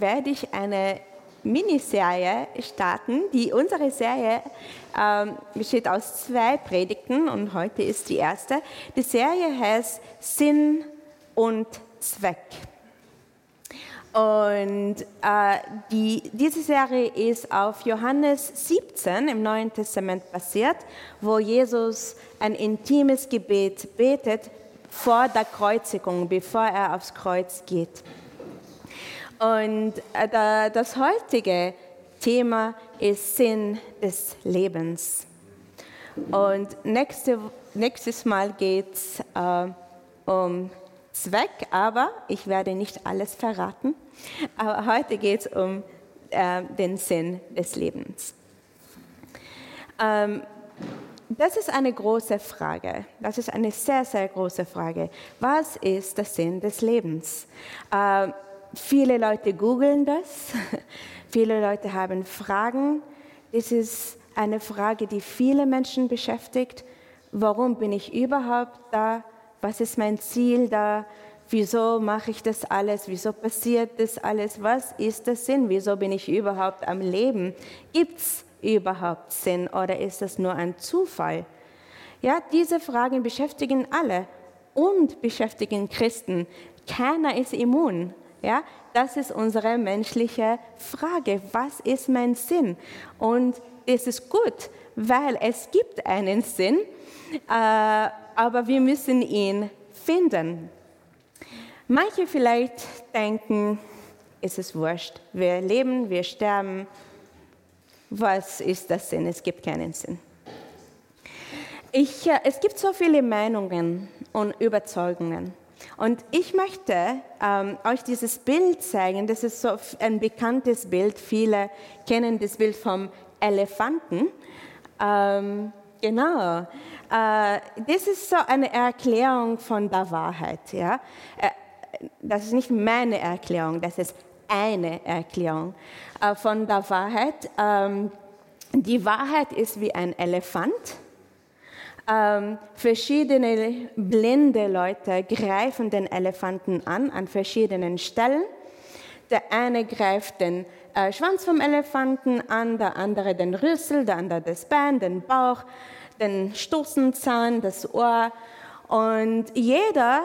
werde ich eine Miniserie starten. Die, unsere Serie ähm, besteht aus zwei Predigten und heute ist die erste. Die Serie heißt Sinn und Zweck. Und äh, die, diese Serie ist auf Johannes 17 im Neuen Testament basiert, wo Jesus ein intimes Gebet betet vor der Kreuzigung, bevor er aufs Kreuz geht. Und äh, das heutige Thema ist Sinn des Lebens. Und nächste, nächstes Mal geht es äh, um Zweck, aber ich werde nicht alles verraten. Aber heute geht es um äh, den Sinn des Lebens. Ähm, das ist eine große Frage. Das ist eine sehr, sehr große Frage. Was ist der Sinn des Lebens? Äh, viele Leute googeln das. viele Leute haben Fragen. Das ist eine Frage, die viele Menschen beschäftigt. Warum bin ich überhaupt da? Was ist mein Ziel da? Wieso mache ich das alles? Wieso passiert das alles? Was ist der Sinn? Wieso bin ich überhaupt am Leben? Gibt es überhaupt Sinn oder ist das nur ein Zufall? Ja, diese Fragen beschäftigen alle und beschäftigen Christen. Keiner ist immun. Ja, das ist unsere menschliche Frage. Was ist mein Sinn? Und es ist gut, weil es gibt einen Sinn, äh, aber wir müssen ihn finden. Manche vielleicht denken, es ist wurscht. Wir leben, wir sterben, was ist das Sinn? Es gibt keinen Sinn. Ich, äh, es gibt so viele Meinungen und Überzeugungen. Und ich möchte ähm, euch dieses Bild zeigen. Das ist so ein bekanntes Bild. Viele kennen das Bild vom Elefanten. Ähm, genau. Äh, das ist so eine Erklärung von der Wahrheit. Ja? Äh, das ist nicht meine Erklärung, das ist eine Erklärung äh, von der Wahrheit. Ähm, die Wahrheit ist wie ein Elefant. Ähm, verschiedene blinde Leute greifen den Elefanten an, an verschiedenen Stellen. Der eine greift den äh, Schwanz vom Elefanten an, der andere den Rüssel, der andere das Bein, den Bauch, den Stoßenzahn, das Ohr. Und jeder,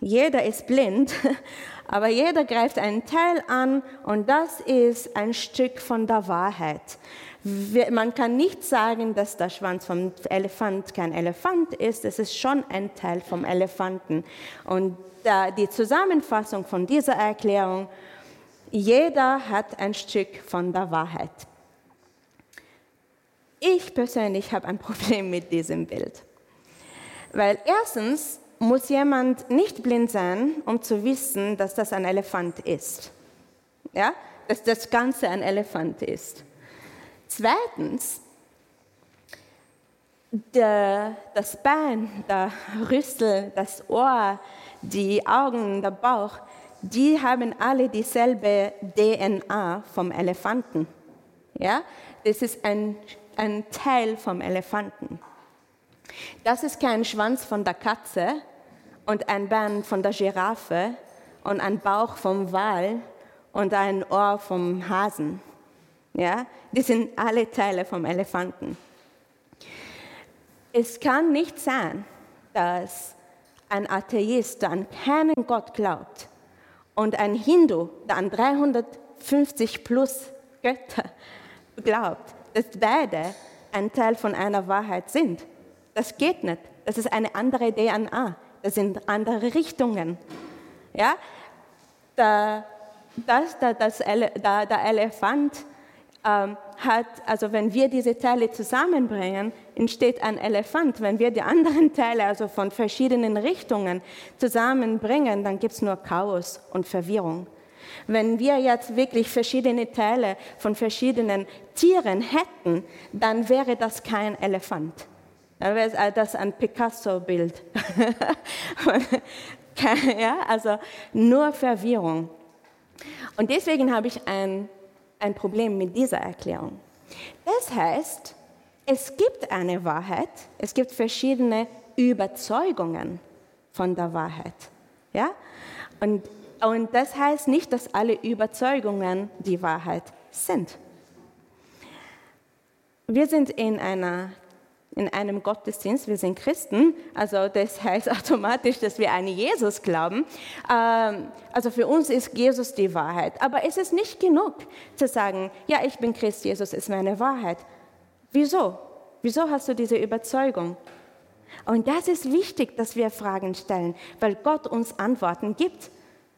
jeder ist blind, aber jeder greift einen Teil an und das ist ein Stück von der Wahrheit. Man kann nicht sagen, dass der Schwanz vom Elefant kein Elefant ist, es ist schon ein Teil vom Elefanten. Und die Zusammenfassung von dieser Erklärung, jeder hat ein Stück von der Wahrheit. Ich persönlich habe ein Problem mit diesem Bild. Weil erstens muss jemand nicht blind sein, um zu wissen, dass das ein Elefant ist. Ja? Dass das Ganze ein Elefant ist. Zweitens, der, das Bein, der Rüssel, das Ohr, die Augen, der Bauch, die haben alle dieselbe DNA vom Elefanten. Ja? Das ist ein, ein Teil vom Elefanten. Das ist kein Schwanz von der Katze, und ein Bein von der Giraffe und ein Bauch vom Wal und ein Ohr vom Hasen. Ja, die sind alle Teile vom Elefanten. Es kann nicht sein, dass ein Atheist, der an keinen Gott glaubt, und ein Hindu, der an 350 plus Götter glaubt, dass beide ein Teil von einer Wahrheit sind. Das geht nicht. Das ist eine andere DNA das sind andere Richtungen. Ja? Da, das, da, das, da, der Elefant ähm, hat, also wenn wir diese Teile zusammenbringen, entsteht ein Elefant. Wenn wir die anderen Teile, also von verschiedenen Richtungen, zusammenbringen, dann gibt es nur Chaos und Verwirrung. Wenn wir jetzt wirklich verschiedene Teile von verschiedenen Tieren hätten, dann wäre das kein Elefant. Dann wäre das ein Picasso-Bild. ja, also nur Verwirrung. Und deswegen habe ich ein, ein Problem mit dieser Erklärung. Das heißt, es gibt eine Wahrheit, es gibt verschiedene Überzeugungen von der Wahrheit. Ja? Und, und das heißt nicht, dass alle Überzeugungen die Wahrheit sind. Wir sind in einer in einem Gottesdienst, wir sind Christen, also das heißt automatisch, dass wir an Jesus glauben. Ähm, also für uns ist Jesus die Wahrheit. Aber es ist nicht genug zu sagen, ja, ich bin Christ, Jesus ist meine Wahrheit. Wieso? Wieso hast du diese Überzeugung? Und das ist wichtig, dass wir Fragen stellen, weil Gott uns Antworten gibt.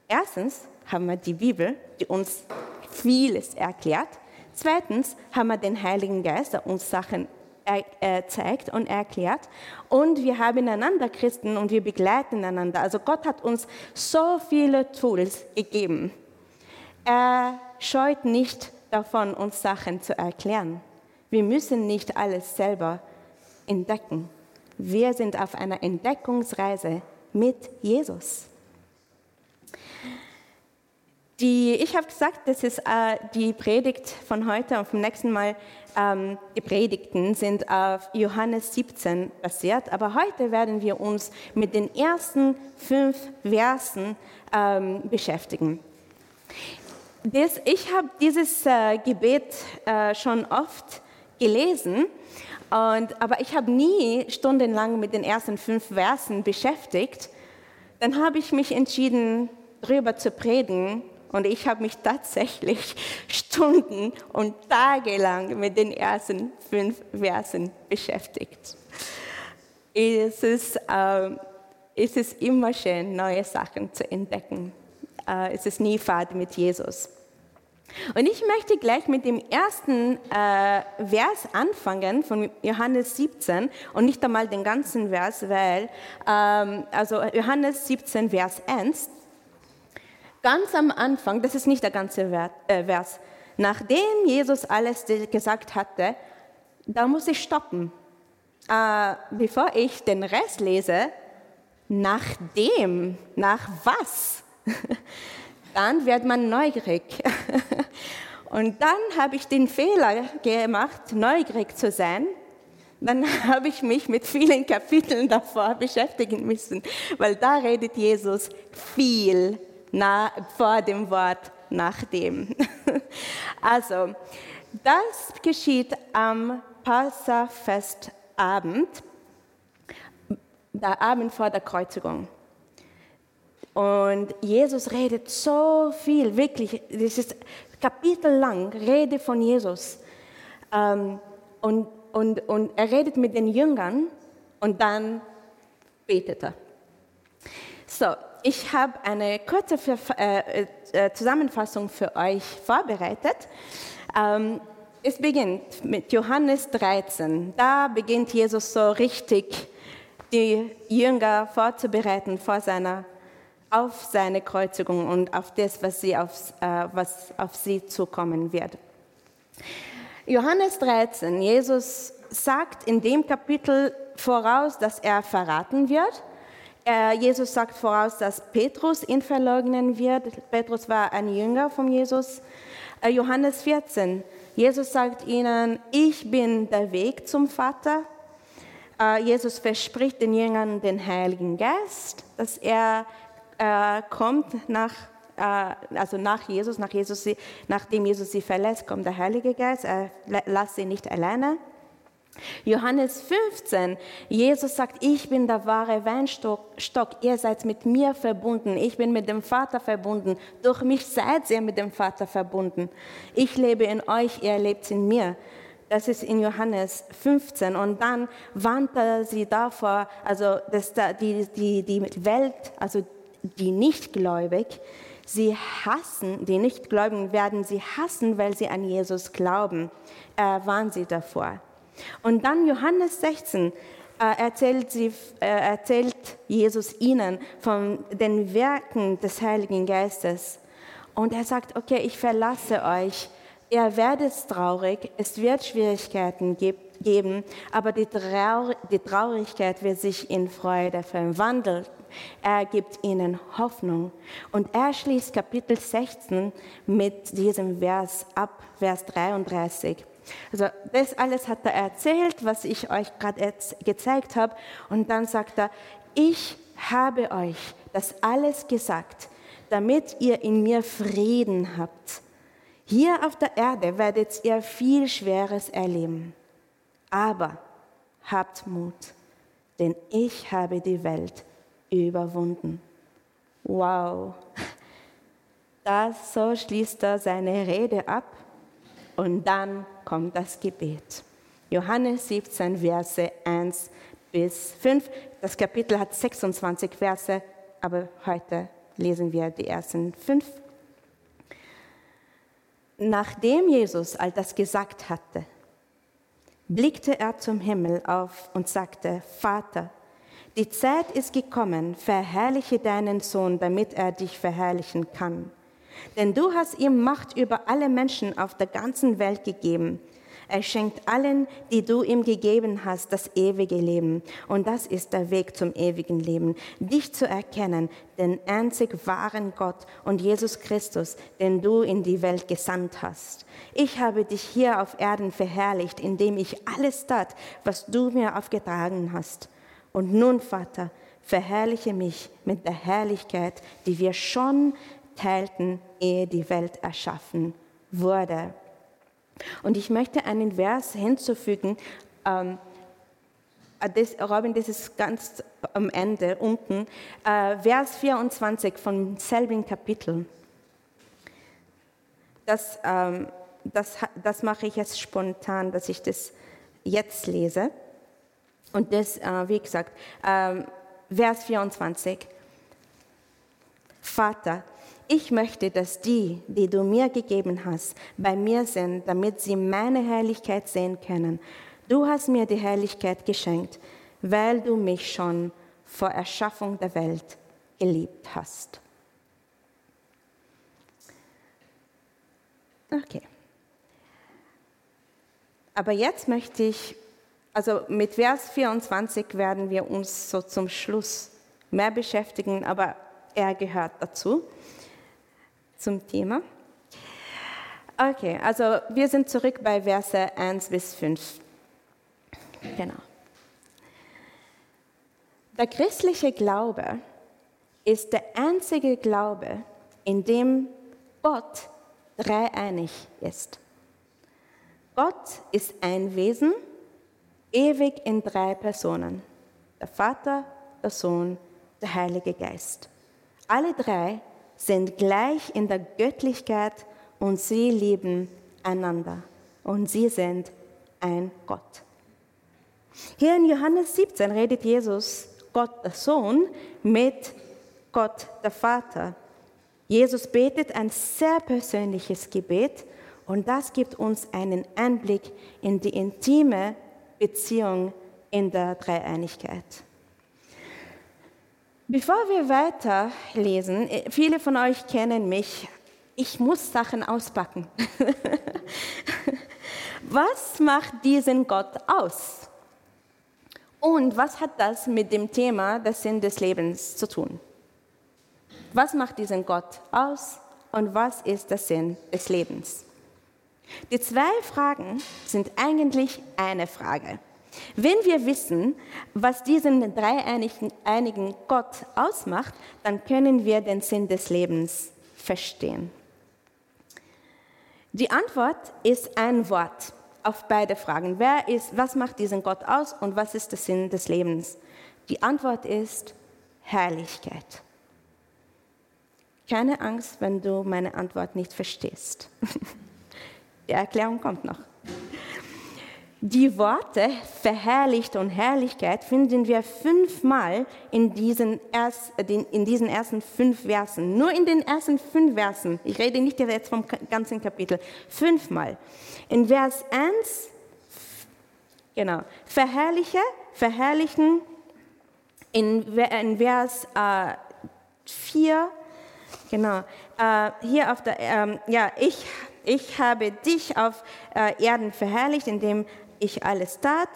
Erstens haben wir die Bibel, die uns vieles erklärt. Zweitens haben wir den Heiligen Geist, der uns Sachen zeigt und erklärt. Und wir haben einander Christen und wir begleiten einander. Also Gott hat uns so viele Tools gegeben. Er scheut nicht davon, uns Sachen zu erklären. Wir müssen nicht alles selber entdecken. Wir sind auf einer Entdeckungsreise mit Jesus. Die, ich habe gesagt, das ist äh, die Predigt von heute und vom nächsten Mal. Ähm, die Predigten sind auf Johannes 17 basiert, aber heute werden wir uns mit den ersten fünf Versen ähm, beschäftigen. Das, ich habe dieses äh, Gebet äh, schon oft gelesen, und, aber ich habe nie stundenlang mit den ersten fünf Versen beschäftigt. Dann habe ich mich entschieden, darüber zu predigen und ich habe mich tatsächlich Stunden und Tage lang mit den ersten fünf Versen beschäftigt. Es ist, äh, es ist immer schön, neue Sachen zu entdecken. Äh, es ist nie Fahrt mit Jesus. Und ich möchte gleich mit dem ersten äh, Vers anfangen von Johannes 17 und nicht einmal den ganzen Vers, weil ähm, also Johannes 17 Vers 1 Ganz am Anfang, das ist nicht der ganze äh, Vers, nachdem Jesus alles gesagt hatte, da muss ich stoppen. Äh, bevor ich den Rest lese, nachdem, nach was? dann wird man neugierig. Und dann habe ich den Fehler gemacht, neugierig zu sein. Dann habe ich mich mit vielen Kapiteln davor beschäftigen müssen, weil da redet Jesus viel na, vor dem Wort nachdem. Also, das geschieht am Passafestabend, der Abend vor der Kreuzigung. Und Jesus redet so viel, wirklich, das ist kapitellang Rede von Jesus. Ähm, und, und, und er redet mit den Jüngern und dann betet er. So, ich habe eine kurze äh, äh, Zusammenfassung für euch vorbereitet. Ähm, es beginnt mit Johannes 13. Da beginnt Jesus so richtig, die Jünger vorzubereiten vor seiner, auf seine Kreuzigung und auf das, was, sie auf, äh, was auf sie zukommen wird. Johannes 13, Jesus sagt in dem Kapitel voraus, dass er verraten wird Jesus sagt voraus, dass Petrus ihn verleugnen wird. Petrus war ein Jünger von Jesus. Äh, Johannes 14. Jesus sagt ihnen, ich bin der Weg zum Vater. Äh, Jesus verspricht den Jüngern den Heiligen Geist, dass er kommt nach, also nach Jesus, nach Jesus, nachdem Jesus sie verlässt, kommt der Heilige Geist. Er lässt sie nicht alleine. Johannes 15, Jesus sagt, ich bin der wahre Weinstock, ihr seid mit mir verbunden, ich bin mit dem Vater verbunden, durch mich seid ihr mit dem Vater verbunden. Ich lebe in euch, ihr lebt in mir. Das ist in Johannes 15. Und dann warnt er sie davor, also dass die, die, die Welt, also die Nichtgläubig, sie hassen, die Nichtgläubigen werden sie hassen, weil sie an Jesus glauben. Er warnt sie davor. Und dann Johannes 16 äh, erzählt, sie, äh, erzählt Jesus ihnen von den Werken des Heiligen Geistes. Und er sagt, okay, ich verlasse euch. Ihr werdet traurig, es wird Schwierigkeiten geben, aber die, Trauer, die Traurigkeit wird sich in Freude verwandeln. Er gibt ihnen Hoffnung. Und er schließt Kapitel 16 mit diesem Vers ab, Vers 33. Also das alles hat er erzählt, was ich euch gerade gezeigt habe. Und dann sagt er, ich habe euch das alles gesagt, damit ihr in mir Frieden habt. Hier auf der Erde werdet ihr viel Schweres erleben. Aber habt Mut, denn ich habe die Welt überwunden. Wow. Das, so schließt er seine Rede ab und dann kommt das Gebet. Johannes 17, Verse 1 bis 5. Das Kapitel hat 26 Verse, aber heute lesen wir die ersten fünf. Nachdem Jesus all das gesagt hatte, blickte er zum Himmel auf und sagte, Vater, die Zeit ist gekommen, verherrliche deinen Sohn, damit er dich verherrlichen kann. Denn du hast ihm Macht über alle Menschen auf der ganzen Welt gegeben. Er schenkt allen, die du ihm gegeben hast, das ewige Leben. Und das ist der Weg zum ewigen Leben, dich zu erkennen, den einzig wahren Gott und Jesus Christus, den du in die Welt gesandt hast. Ich habe dich hier auf Erden verherrlicht, indem ich alles tat, was du mir aufgetragen hast. Und nun, Vater, verherrliche mich mit der Herrlichkeit, die wir schon teilten, ehe die Welt erschaffen wurde. Und ich möchte einen Vers hinzufügen, ähm, äh, das, Robin, das ist ganz am Ende unten, äh, Vers 24 vom selben Kapitel. Das, ähm, das, das mache ich jetzt spontan, dass ich das jetzt lese. Und das, äh, wie gesagt, äh, Vers 24. Vater, ich möchte, dass die, die du mir gegeben hast, bei mir sind, damit sie meine Herrlichkeit sehen können. Du hast mir die Herrlichkeit geschenkt, weil du mich schon vor Erschaffung der Welt geliebt hast. Okay. Aber jetzt möchte ich, also mit Vers 24 werden wir uns so zum Schluss mehr beschäftigen, aber er gehört dazu zum Thema. Okay, also wir sind zurück bei Verse 1 bis 5. Genau. Der christliche Glaube ist der einzige Glaube, in dem Gott dreieinig ist. Gott ist ein Wesen, ewig in drei Personen. Der Vater, der Sohn, der Heilige Geist. Alle drei sind gleich in der Göttlichkeit und sie lieben einander. Und sie sind ein Gott. Hier in Johannes 17 redet Jesus, Gott der Sohn, mit Gott der Vater. Jesus betet ein sehr persönliches Gebet und das gibt uns einen Einblick in die intime Beziehung in der Dreieinigkeit. Bevor wir weiterlesen, äh, viele von euch kennen mich, ich muss Sachen auspacken. was macht diesen Gott aus? Und was hat das mit dem Thema des Sinn des Lebens zu tun? Was macht diesen Gott aus und was ist der Sinn des Lebens? Die zwei Fragen sind eigentlich eine Frage. Wenn wir wissen, was diesen dreieinigen Gott ausmacht, dann können wir den Sinn des Lebens verstehen. Die Antwort ist ein Wort auf beide Fragen. Wer ist, was macht diesen Gott aus und was ist der Sinn des Lebens? Die Antwort ist Herrlichkeit. Keine Angst, wenn du meine Antwort nicht verstehst. Die Erklärung kommt noch. Die Worte verherrlicht und Herrlichkeit finden wir fünfmal in diesen, erst, in diesen ersten fünf Versen. Nur in den ersten fünf Versen. Ich rede nicht jetzt vom ganzen Kapitel. Fünfmal. In Vers 1, genau, verherrliche, verherrlichen. In, in Vers äh, 4, genau, äh, hier auf der, äh, ja, ich, ich habe dich auf äh, Erden verherrlicht, indem ich alles tat,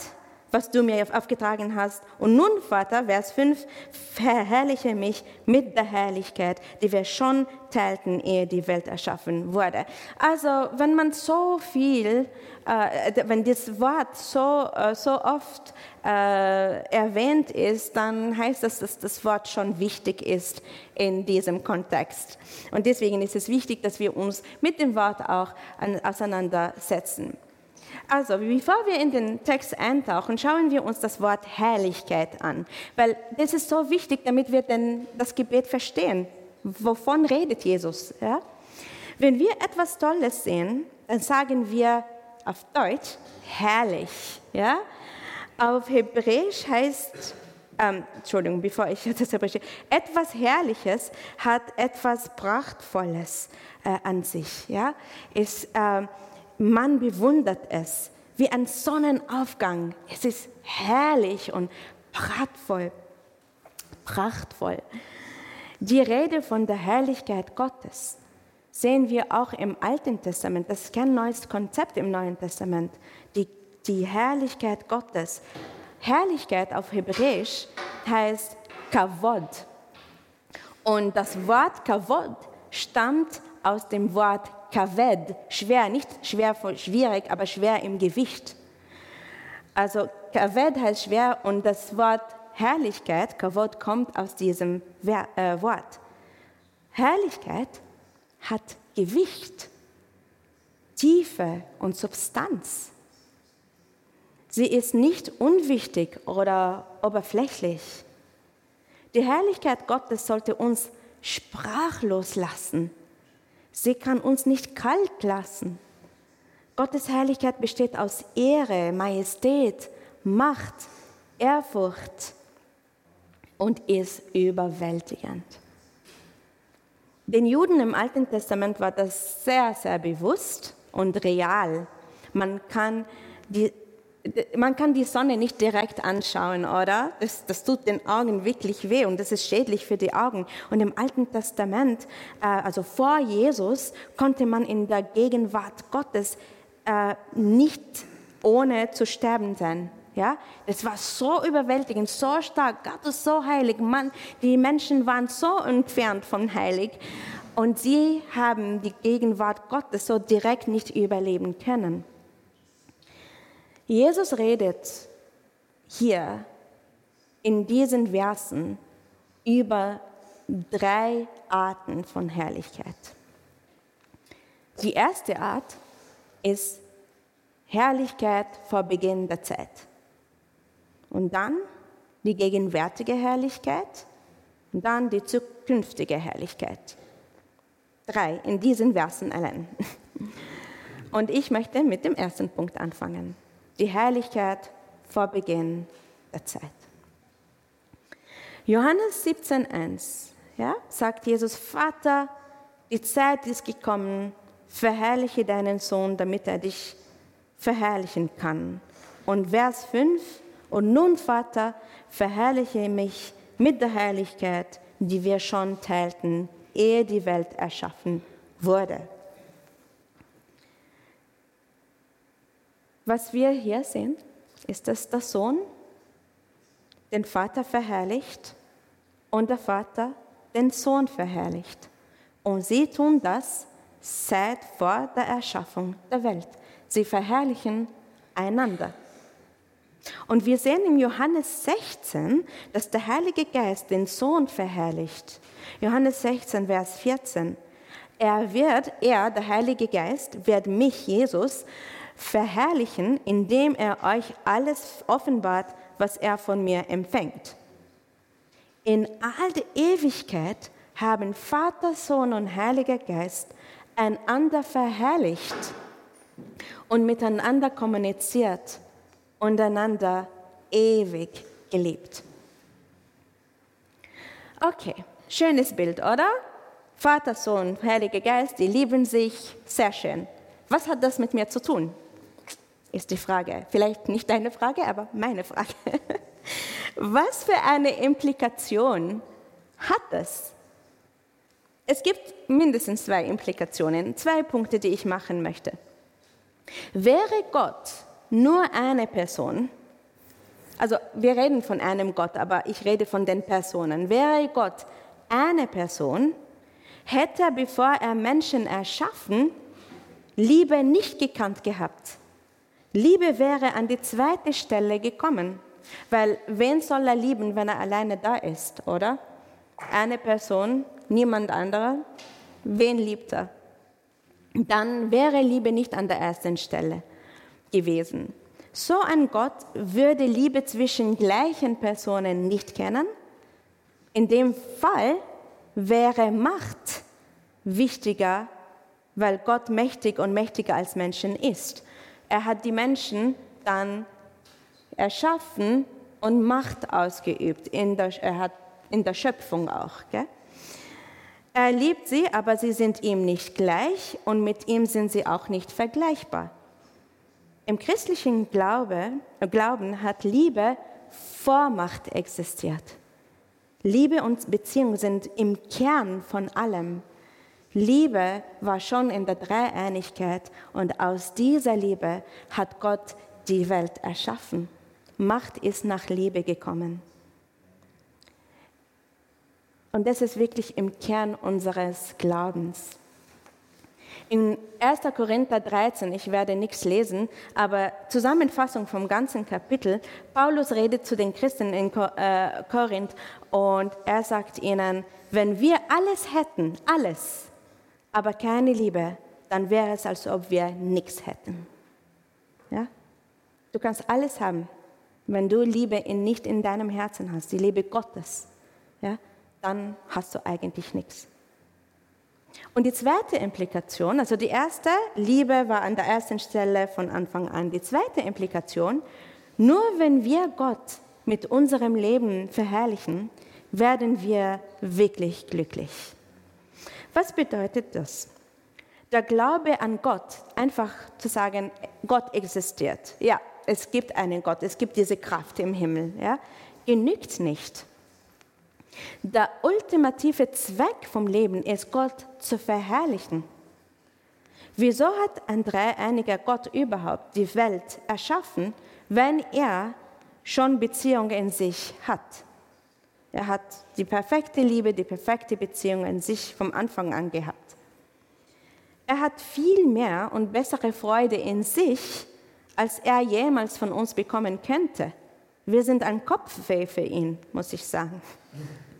was du mir aufgetragen hast. Und nun, Vater, Vers 5, verherrliche mich mit der Herrlichkeit, die wir schon teilten, ehe die Welt erschaffen wurde. Also, wenn man so viel, äh, wenn das Wort so, äh, so oft äh, erwähnt ist, dann heißt das, dass das Wort schon wichtig ist in diesem Kontext. Und deswegen ist es wichtig, dass wir uns mit dem Wort auch auseinandersetzen. Also, bevor wir in den Text eintauchen, schauen wir uns das Wort Herrlichkeit an, weil das ist so wichtig, damit wir denn das Gebet verstehen. Wovon redet Jesus? Ja? Wenn wir etwas Tolles sehen, dann sagen wir auf Deutsch herrlich. Ja? Auf Hebräisch heißt, ähm, Entschuldigung, bevor ich das spreche, etwas Herrliches hat etwas Prachtvolles äh, an sich. Ja? Ist, äh, man bewundert es wie ein Sonnenaufgang. Es ist herrlich und prachtvoll. Prachtvoll. Die Rede von der Herrlichkeit Gottes sehen wir auch im Alten Testament. Das ist kein neues Konzept im Neuen Testament. Die, die Herrlichkeit Gottes. Herrlichkeit auf Hebräisch heißt Kavod. Und das Wort Kavod stammt aus dem Wort Kaved, schwer, nicht schwer, schwierig, aber schwer im Gewicht. Also Kaved heißt schwer und das Wort Herrlichkeit, Kavod, kommt aus diesem äh, Wort. Herrlichkeit hat Gewicht, Tiefe und Substanz. Sie ist nicht unwichtig oder oberflächlich. Die Herrlichkeit Gottes sollte uns sprachlos lassen Sie kann uns nicht kalt lassen. Gottes Herrlichkeit besteht aus Ehre, Majestät, Macht, Ehrfurcht und ist überwältigend. Den Juden im Alten Testament war das sehr, sehr bewusst und real. Man kann die man kann die Sonne nicht direkt anschauen, oder? Das, das, tut den Augen wirklich weh und das ist schädlich für die Augen. Und im Alten Testament, äh, also vor Jesus, konnte man in der Gegenwart Gottes äh, nicht ohne zu sterben sein. Ja, es war so überwältigend, so stark. Gott ist so heilig. Man, die Menschen waren so entfernt von heilig und sie haben die Gegenwart Gottes so direkt nicht überleben können. Jesus redet hier in diesen Versen über drei Arten von Herrlichkeit. Die erste Art ist Herrlichkeit vor Beginn der Zeit. Und dann die gegenwärtige Herrlichkeit und dann die zukünftige Herrlichkeit. Drei in diesen Versen allein. Und ich möchte mit dem ersten Punkt anfangen die Herrlichkeit vor Beginn der Zeit. Johannes 17,1 ja, sagt Jesus, Vater, die Zeit ist gekommen, verherrliche deinen Sohn, damit er dich verherrlichen kann. Und Vers 5, und nun, Vater, verherrliche mich mit der Herrlichkeit, die wir schon teilten, ehe die Welt erschaffen wurde. Was wir hier sehen, ist, dass der Sohn den Vater verherrlicht und der Vater den Sohn verherrlicht. Und sie tun das seit vor der Erschaffung der Welt. Sie verherrlichen einander. Und wir sehen im Johannes 16, dass der Heilige Geist den Sohn verherrlicht. Johannes 16, Vers 14. Er wird, er, der Heilige Geist, wird mich, Jesus, verherrlichen, indem er euch alles offenbart, was er von mir empfängt. In all der Ewigkeit haben Vater, Sohn und Heiliger Geist einander verherrlicht und miteinander kommuniziert und einander ewig geliebt. Okay, schönes Bild, oder? Vater, Sohn, Heiliger Geist, die lieben sich, sehr schön. Was hat das mit mir zu tun? Ist die Frage. Vielleicht nicht deine Frage, aber meine Frage. Was für eine Implikation hat das? Es gibt mindestens zwei Implikationen, zwei Punkte, die ich machen möchte. Wäre Gott nur eine Person, Also wir reden von einem Gott, aber ich rede von den Personen. Wäre Gott eine Person, hätte er, bevor er Menschen erschaffen, Liebe nicht gekannt gehabt. Liebe wäre an die zweite Stelle gekommen, weil wen soll er lieben, wenn er alleine da ist, oder? Eine Person, niemand anderer. Wen liebt er? Dann wäre Liebe nicht an der ersten Stelle gewesen. So ein Gott würde Liebe zwischen gleichen Personen nicht kennen. In dem Fall wäre Macht wichtiger, weil Gott mächtig und mächtiger als Menschen ist. Er hat die Menschen dann erschaffen und Macht ausgeübt. In der, er hat in der Schöpfung auch. Gell? Er liebt sie, aber sie sind ihm nicht gleich und mit ihm sind sie auch nicht vergleichbar. Im christlichen Glaube, Glauben hat Liebe vor Macht existiert. Liebe und Beziehung sind im Kern von allem. Liebe war schon in der Dreieinigkeit und aus dieser Liebe hat Gott die Welt erschaffen. Macht ist nach Liebe gekommen. Und das ist wirklich im Kern unseres Glaubens. In 1. Korinther 13, ich werde nichts lesen, aber Zusammenfassung vom ganzen Kapitel, Paulus redet zu den Christen in äh, Korinth und er sagt ihnen, wenn wir alles hätten, alles, aber keine Liebe, dann wäre es, als ob wir nichts hätten. Ja? Du kannst alles haben, wenn du Liebe in, nicht in deinem Herzen hast, die Liebe Gottes, ja? dann hast du eigentlich nichts. Und die zweite Implikation, also die erste, Liebe war an der ersten Stelle von Anfang an. Die zweite Implikation, nur wenn wir Gott mit unserem Leben verherrlichen, werden wir wirklich glücklich. Was bedeutet das? Der Glaube an Gott, einfach zu sagen, Gott existiert. Ja, es gibt einen Gott, es gibt diese Kraft im Himmel. Ja, genügt nicht. Der ultimative Zweck vom Leben ist, Gott zu verherrlichen. Wieso hat ein dreieiniger Gott überhaupt die Welt erschaffen, wenn er schon Beziehung in sich hat? Er hat die perfekte Liebe, die perfekte Beziehung in sich vom Anfang an gehabt. Er hat viel mehr und bessere Freude in sich, als er jemals von uns bekommen könnte. Wir sind ein Kopfweh für ihn, muss ich sagen.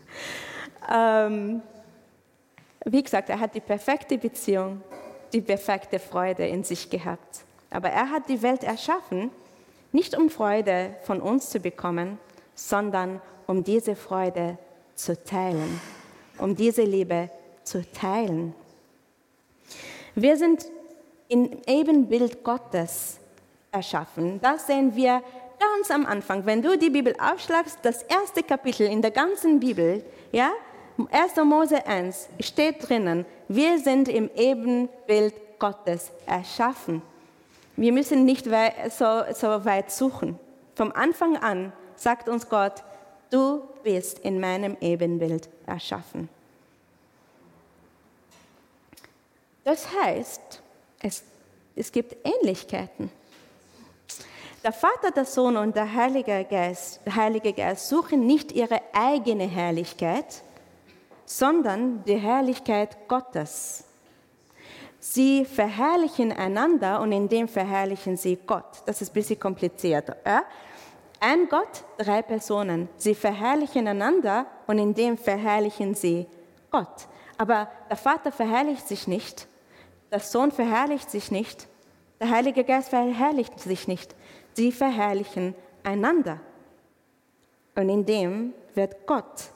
ähm, wie gesagt, er hat die perfekte Beziehung, die perfekte Freude in sich gehabt. Aber er hat die Welt erschaffen, nicht um Freude von uns zu bekommen, sondern um diese Freude zu teilen, um diese Liebe zu teilen. Wir sind im Ebenbild Gottes erschaffen. Das sehen wir ganz am Anfang. Wenn du die Bibel aufschlagst, das erste Kapitel in der ganzen Bibel, ja, 1. Mose 1 steht drinnen, wir sind im Ebenbild Gottes erschaffen. Wir müssen nicht so, so weit suchen. Vom Anfang an sagt uns Gott, Du bist in meinem Ebenbild erschaffen. Das heißt, es, es gibt Ähnlichkeiten. Der Vater, der Sohn und der Heilige Geist, Heilige Geist suchen nicht ihre eigene Herrlichkeit, sondern die Herrlichkeit Gottes. Sie verherrlichen einander und in dem verherrlichen sie Gott. Das ist ein bisschen kompliziert. Ja? Ein Gott, drei Personen. Sie verherrlichen einander und in dem verherrlichen sie Gott. Aber der Vater verherrlicht sich nicht, der Sohn verherrlicht sich nicht, der Heilige Geist verherrlicht sich nicht. Sie verherrlichen einander. Und in dem wird Gott,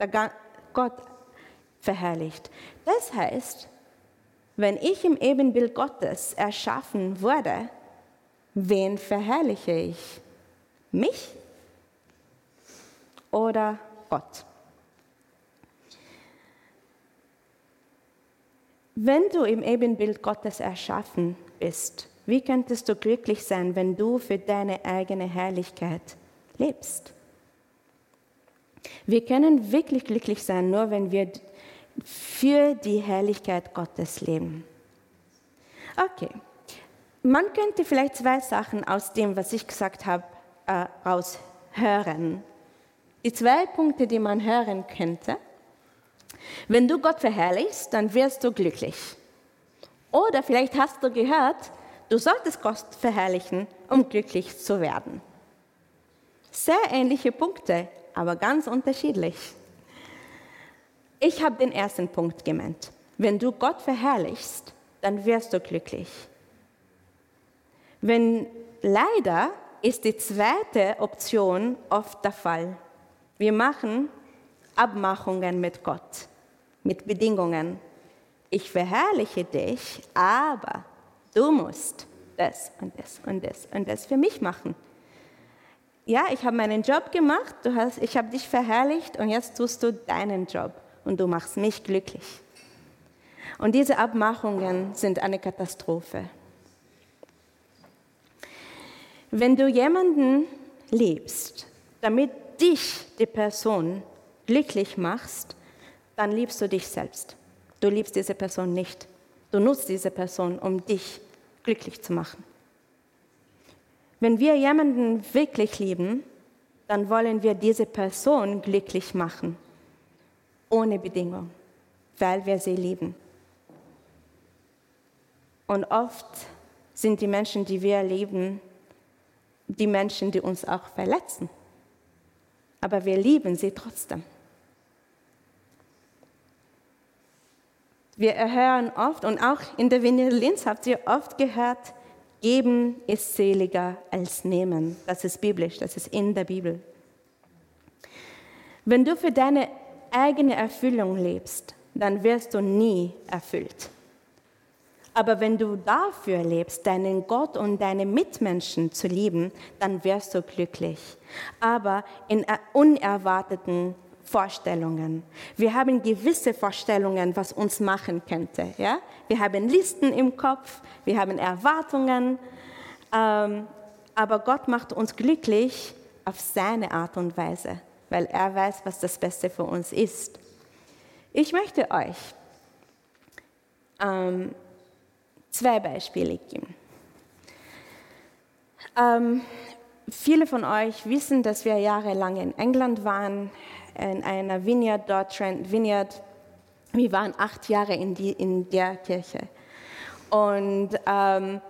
der Gott verherrlicht. Das heißt, wenn ich im Ebenbild Gottes erschaffen wurde, wen verherrliche ich? Mich oder Gott? Wenn du im Ebenbild Gottes erschaffen bist, wie könntest du glücklich sein, wenn du für deine eigene Herrlichkeit lebst? Wir können wirklich glücklich sein, nur wenn wir für die Herrlichkeit Gottes leben. Okay, man könnte vielleicht zwei Sachen aus dem, was ich gesagt habe, äh, hören. Die zwei Punkte, die man hören könnte. Wenn du Gott verherrlichst, dann wirst du glücklich. Oder vielleicht hast du gehört, du solltest Gott verherrlichen, um glücklich zu werden. Sehr ähnliche Punkte, aber ganz unterschiedlich. Ich habe den ersten Punkt gemeint. Wenn du Gott verherrlichst, dann wirst du glücklich. Wenn leider ist die zweite Option oft der Fall. Wir machen Abmachungen mit Gott, mit Bedingungen. Ich verherrliche dich, aber du musst das und das und das und das für mich machen. Ja, ich habe meinen Job gemacht, du hast, ich habe dich verherrlicht und jetzt tust du deinen Job und du machst mich glücklich. Und diese Abmachungen sind eine Katastrophe. Wenn du jemanden liebst, damit dich die Person glücklich machst, dann liebst du dich selbst. Du liebst diese Person nicht. Du nutzt diese Person, um dich glücklich zu machen. Wenn wir jemanden wirklich lieben, dann wollen wir diese Person glücklich machen, ohne Bedingung, weil wir sie lieben. Und oft sind die Menschen, die wir lieben, die Menschen, die uns auch verletzen. Aber wir lieben sie trotzdem. Wir hören oft, und auch in der Vignette Linz habt ihr oft gehört, geben ist seliger als nehmen. Das ist biblisch, das ist in der Bibel. Wenn du für deine eigene Erfüllung lebst, dann wirst du nie erfüllt. Aber wenn du dafür lebst, deinen Gott und deine Mitmenschen zu lieben, dann wirst du glücklich. Aber in unerwarteten Vorstellungen. Wir haben gewisse Vorstellungen, was uns machen könnte. Ja? Wir haben Listen im Kopf, wir haben Erwartungen. Ähm, aber Gott macht uns glücklich auf seine Art und Weise, weil er weiß, was das Beste für uns ist. Ich möchte euch ähm, zwei Beispiele geben. Ähm, viele von euch wissen, dass wir jahrelang in England waren, in einer Vineyard dort, Trent Vineyard. Wir waren acht Jahre in, die, in der Kirche. Und ähm,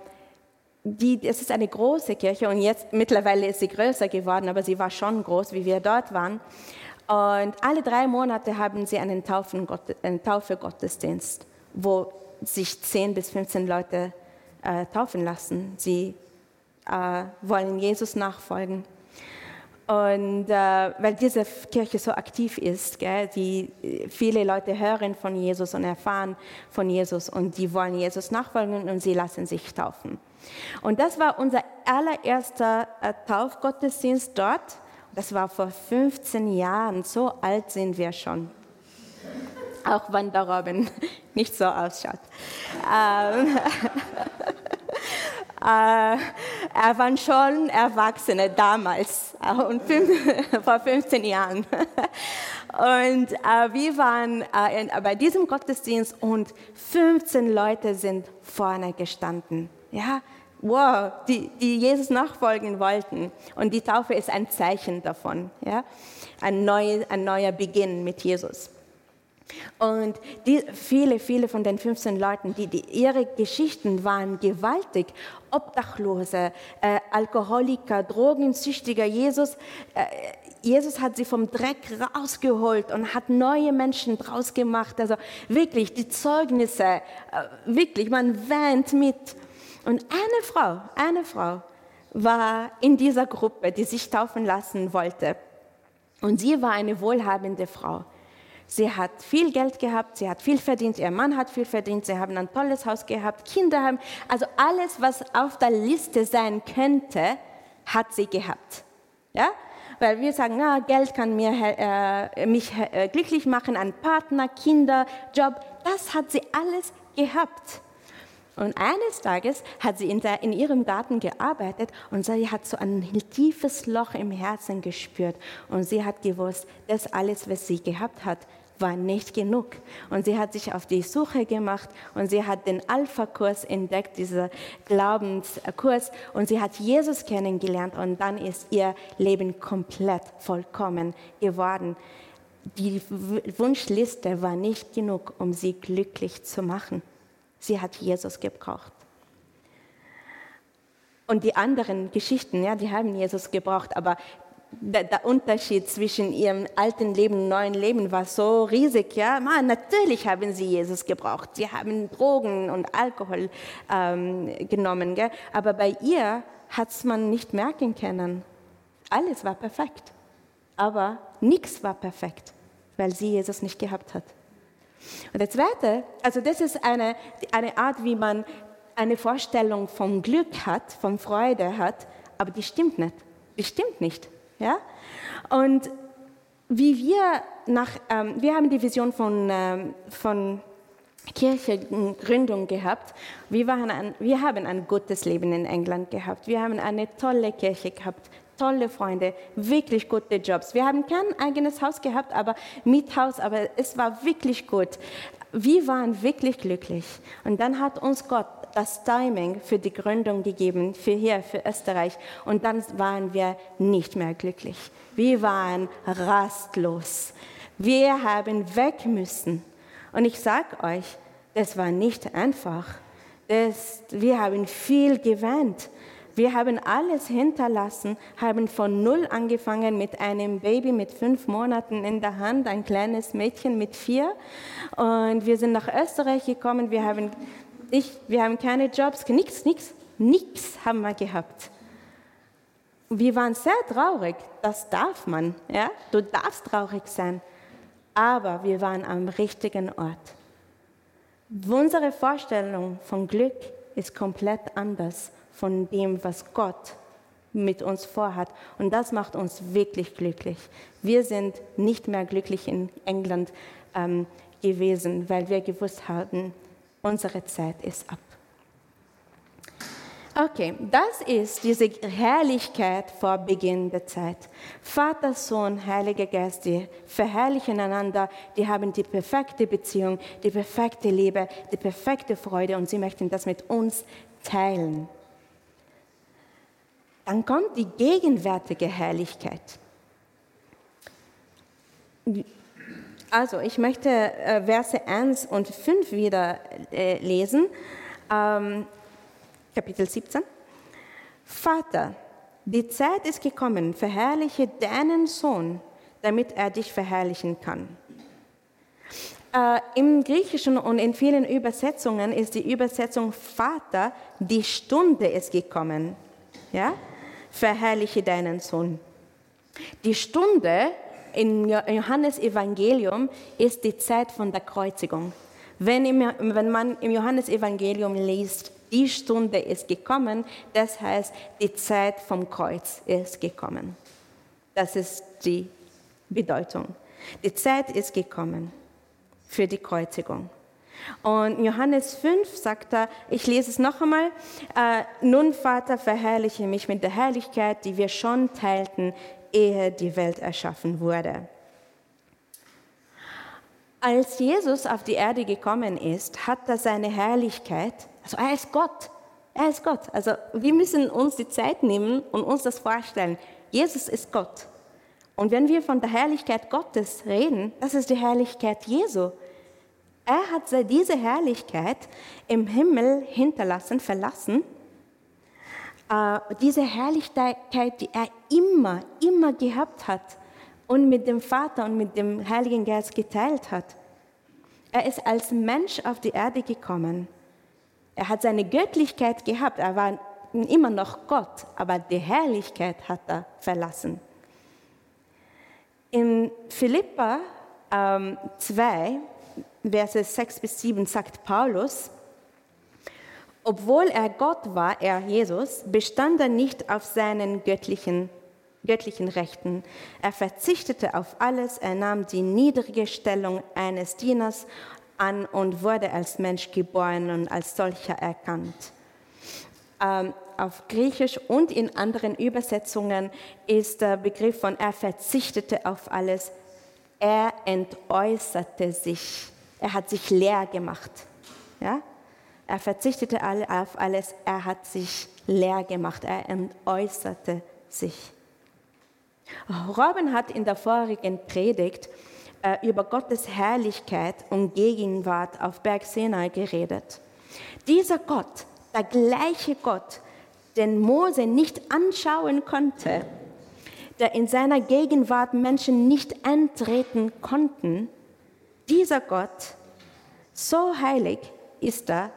die, es ist eine große Kirche und jetzt mittlerweile ist sie größer geworden, aber sie war schon groß, wie wir dort waren. Und alle drei Monate haben sie einen, Taufen, einen Taufe-Gottesdienst, wo sich 10 bis 15 Leute äh, taufen lassen. Sie äh, wollen Jesus nachfolgen. Und äh, weil diese Kirche so aktiv ist, gell, die, viele Leute hören von Jesus und erfahren von Jesus und die wollen Jesus nachfolgen und sie lassen sich taufen. Und das war unser allererster äh, Taufgottesdienst dort. Das war vor 15 Jahren, so alt sind wir schon auch wenn der Robin nicht so ausschaut. Ähm, äh, er war schon Erwachsene damals, und fünf, vor 15 Jahren. Und äh, wir waren äh, in, bei diesem Gottesdienst und 15 Leute sind vorne gestanden. Ja, wow, die, die Jesus nachfolgen wollten. Und die Taufe ist ein Zeichen davon. Ja? Ein, neu, ein neuer Beginn mit Jesus. Und die, viele, viele von den 15 Leuten, die, die, ihre Geschichten waren gewaltig. Obdachlose, äh, Alkoholiker, Drogensüchtiger. Jesus, äh, Jesus hat sie vom Dreck rausgeholt und hat neue Menschen draus gemacht. Also wirklich, die Zeugnisse, äh, wirklich, man weint mit. Und eine Frau, eine Frau war in dieser Gruppe, die sich taufen lassen wollte. Und sie war eine wohlhabende Frau. Sie hat viel Geld gehabt, sie hat viel verdient, ihr Mann hat viel verdient, sie haben ein tolles Haus gehabt, Kinder haben, also alles, was auf der Liste sein könnte, hat sie gehabt. Ja? Weil wir sagen, na, Geld kann mir, äh, mich äh, glücklich machen, ein Partner, Kinder, Job, das hat sie alles gehabt. Und eines Tages hat sie in, der, in, ihrem Garten gearbeitet und sie hat so ein tiefes Loch im Herzen gespürt. Und sie hat gewusst, das alles, was sie gehabt hat, war nicht genug. Und sie hat sich auf die Suche gemacht und sie hat den Alpha-Kurs entdeckt, dieser Glaubenskurs. Und sie hat Jesus kennengelernt und dann ist ihr Leben komplett vollkommen geworden. Die Wunschliste war nicht genug, um sie glücklich zu machen. Sie hat Jesus gebraucht. Und die anderen Geschichten, ja, die haben Jesus gebraucht, aber der, der, Unterschied zwischen ihrem alten Leben und neuen Leben war so riesig. Ja, Man, natürlich haben sie Jesus gebraucht. Sie haben Drogen und Alkohol ähm, genommen. Gell? Aber bei ihr hat es man nicht merken können. Alles war perfekt. Aber nichts war perfekt, weil sie Jesus nicht gehabt hat. Und der zweite, also das ist eine, eine Art, wie man eine Vorstellung vom Glück hat, von Freude hat, aber die stimmt nicht. Die stimmt nicht. Ja? Und wie wir nach, ähm, wir haben die Vision von, ähm, von Kirchengründung gehabt. Wir, waren ein, wir haben ein gutes Leben in England gehabt. Wir haben eine tolle Kirche gehabt, tolle Freunde, wirklich gute Jobs. Wir haben kein eigenes Haus gehabt, aber Miethaus, aber es war wirklich gut. Wir waren wirklich glücklich. Und dann hat uns Gott das Timing für die Gründung gegeben, für hier, für Österreich. Und dann waren wir nicht mehr glücklich. Wir waren rastlos. Wir haben weg müssen. Und ich sage euch, das war nicht einfach. Das, wir haben viel geweint. Wir haben alles hinterlassen, haben von Null angefangen mit einem Baby mit fünf Monaten in der Hand, ein kleines Mädchen mit vier. Und wir sind nach Österreich gekommen. Wir haben ich, wir haben keine Jobs, nichts, nichts, nichts haben wir gehabt. Wir waren sehr traurig, das darf man, ja? Du darfst traurig sein, aber wir waren am richtigen Ort. Unsere Vorstellung von Glück ist komplett anders von dem, was Gott mit uns vorhat. Und das macht uns wirklich glücklich. Wir sind nicht mehr glücklich in England ähm, gewesen, weil wir gewusst hatten, Unsere Zeit ist ab. Okay, das ist diese Herrlichkeit vor Beginn der Zeit. Vater, Sohn, Heiliger Geist, die verherrlichen einander, die haben die perfekte Beziehung, die perfekte Liebe, die perfekte Freude und sie möchten das mit uns teilen. Dann kommt die gegenwärtige Herrlichkeit. Also, ich möchte äh, Verse 1 und 5 wieder äh, lesen. Ähm, Kapitel 17. Vater, die Zeit ist gekommen, verherrliche deinen Sohn, damit er dich verherrlichen kann. Äh, Im Griechischen und in vielen Übersetzungen ist die Übersetzung Vater, die Stunde ist gekommen. Ja? Verherrliche deinen Sohn. Die Stunde im Johannes Evangelium ist die Zeit von der Kreuzigung. Wenn, im, wenn man im Johannes Evangelium liest, die Stunde ist gekommen, das heißt, die Zeit vom Kreuz ist gekommen. Das ist die Bedeutung. Die Zeit ist gekommen für die Kreuzigung. Und Johannes 5 sagt er, ich lese es noch einmal, äh, nun Vater, verherrliche mich mit der Herrlichkeit, die wir schon teilten ehe die Welt erschaffen wurde. Als Jesus auf die Erde gekommen ist, hat er seine Herrlichkeit, also er ist Gott, er ist Gott. Also wir müssen uns die Zeit nehmen und uns das vorstellen. Jesus ist Gott. Und wenn wir von der Herrlichkeit Gottes reden, das ist die Herrlichkeit Jesu. Er hat diese Herrlichkeit im Himmel hinterlassen, verlassen diese Herrlichkeit, die er immer, immer gehabt hat und mit dem Vater und mit dem Heiligen Geist geteilt hat. Er ist als Mensch auf die Erde gekommen. Er hat seine Göttlichkeit gehabt. Er war immer noch Gott, aber die Herrlichkeit hat er verlassen. In Philippa ähm, 2, Verse 6 bis 7 sagt Paulus, obwohl er Gott war, er Jesus, bestand er nicht auf seinen göttlichen, göttlichen Rechten. Er verzichtete auf alles, er nahm die niedrige Stellung eines Dieners an und wurde als Mensch geboren und als solcher erkannt. Ähm, auf Griechisch und in anderen Übersetzungen ist der Begriff von er verzichtete auf alles er entäußerte sich. Er hat sich leer gemacht. Ja? Er verzichtete auf alles. Er hat sich leer gemacht. Er entäußerte sich. Robin hat in der vorigen Predigt äh, über Gottes Herrlichkeit und Gegenwart auf Berg Sinai geredet. Dieser Gott, der gleiche Gott, den Mose nicht anschauen konnte, der in seiner Gegenwart Menschen nicht antreten konnten, dieser Gott, so heilig ist er,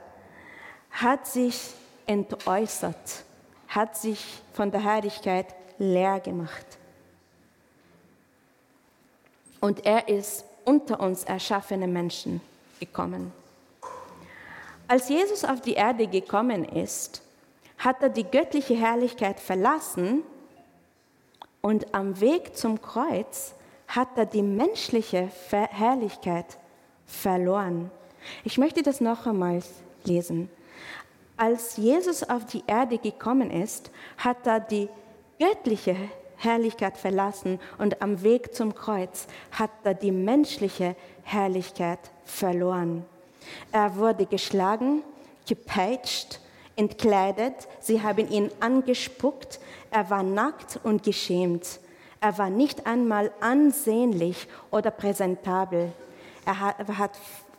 hat sich entäußert, hat sich von der Herrlichkeit leer gemacht. Und er ist unter uns erschaffene Menschen gekommen. Als Jesus auf die Erde gekommen ist, hat er die göttliche Herrlichkeit verlassen und am Weg zum Kreuz hat er die menschliche Herrlichkeit verloren. Ich möchte das noch einmal lesen. Als Jesus auf die Erde gekommen ist, hat er die göttliche Herrlichkeit verlassen und am Weg zum Kreuz hat er die menschliche Herrlichkeit verloren. Er wurde geschlagen, gepeitscht, entkleidet, sie haben ihn angespuckt, er war nackt und geschämt. Er war nicht einmal ansehnlich oder präsentabel. Er hat,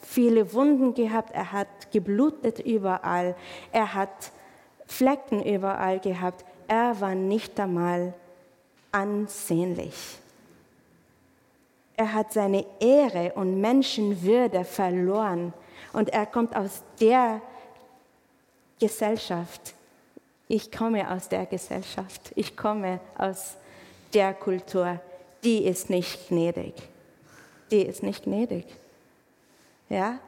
viele Wunden gehabt, er hat geblutet überall, er hat Flecken überall gehabt. Er war nicht einmal ansehnlich. Er hat seine Ehre und Menschenwürde verloren und er kommt aus der Gesellschaft. Ich komme aus der Gesellschaft. Ich komme aus der Kultur. Die ist nicht gnädig. Die ist nicht gnädig. Ja?